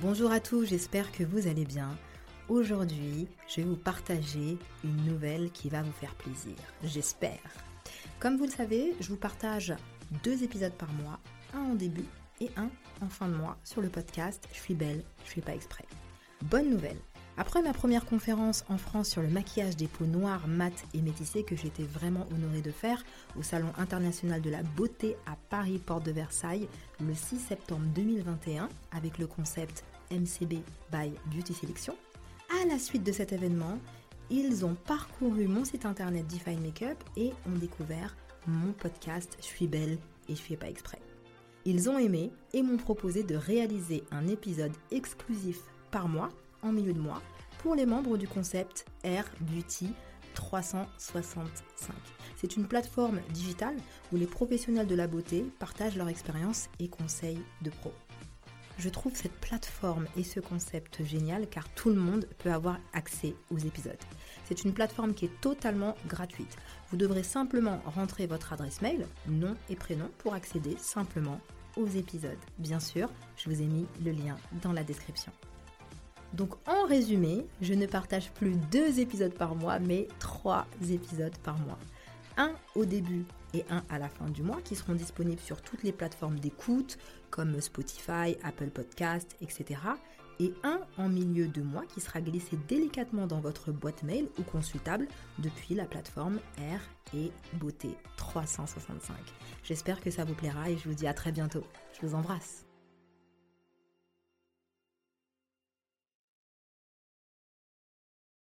Bonjour à tous, j'espère que vous allez bien. Aujourd'hui, je vais vous partager une nouvelle qui va vous faire plaisir, j'espère. Comme vous le savez, je vous partage deux épisodes par mois, un en début et un en fin de mois sur le podcast Je suis belle, je suis pas exprès. Bonne nouvelle, après ma première conférence en France sur le maquillage des peaux noires, mates et métissées que j'étais vraiment honorée de faire au Salon international de la beauté à Paris, porte de Versailles, le 6 septembre 2021, avec le concept MCB by Beauty Selection, à la suite de cet événement, ils ont parcouru mon site internet Define Makeup et ont découvert mon podcast Je suis belle et je fais pas exprès. Ils ont aimé et m'ont proposé de réaliser un épisode exclusif par mois en milieu de mois pour les membres du concept Air Beauty 365. C'est une plateforme digitale où les professionnels de la beauté partagent leur expérience et conseils de pro. Je trouve cette plateforme et ce concept génial car tout le monde peut avoir accès aux épisodes. C'est une plateforme qui est totalement gratuite. Vous devrez simplement rentrer votre adresse mail, nom et prénom pour accéder simplement aux épisodes. Bien sûr, je vous ai mis le lien dans la description. Donc en résumé, je ne partage plus deux épisodes par mois, mais trois épisodes par mois. Un au début et un à la fin du mois qui seront disponibles sur toutes les plateformes d'écoute comme Spotify, Apple Podcast, etc. Et un en milieu de mois qui sera glissé délicatement dans votre boîte mail ou consultable depuis la plateforme R et Beauté 365. J'espère que ça vous plaira et je vous dis à très bientôt. Je vous embrasse.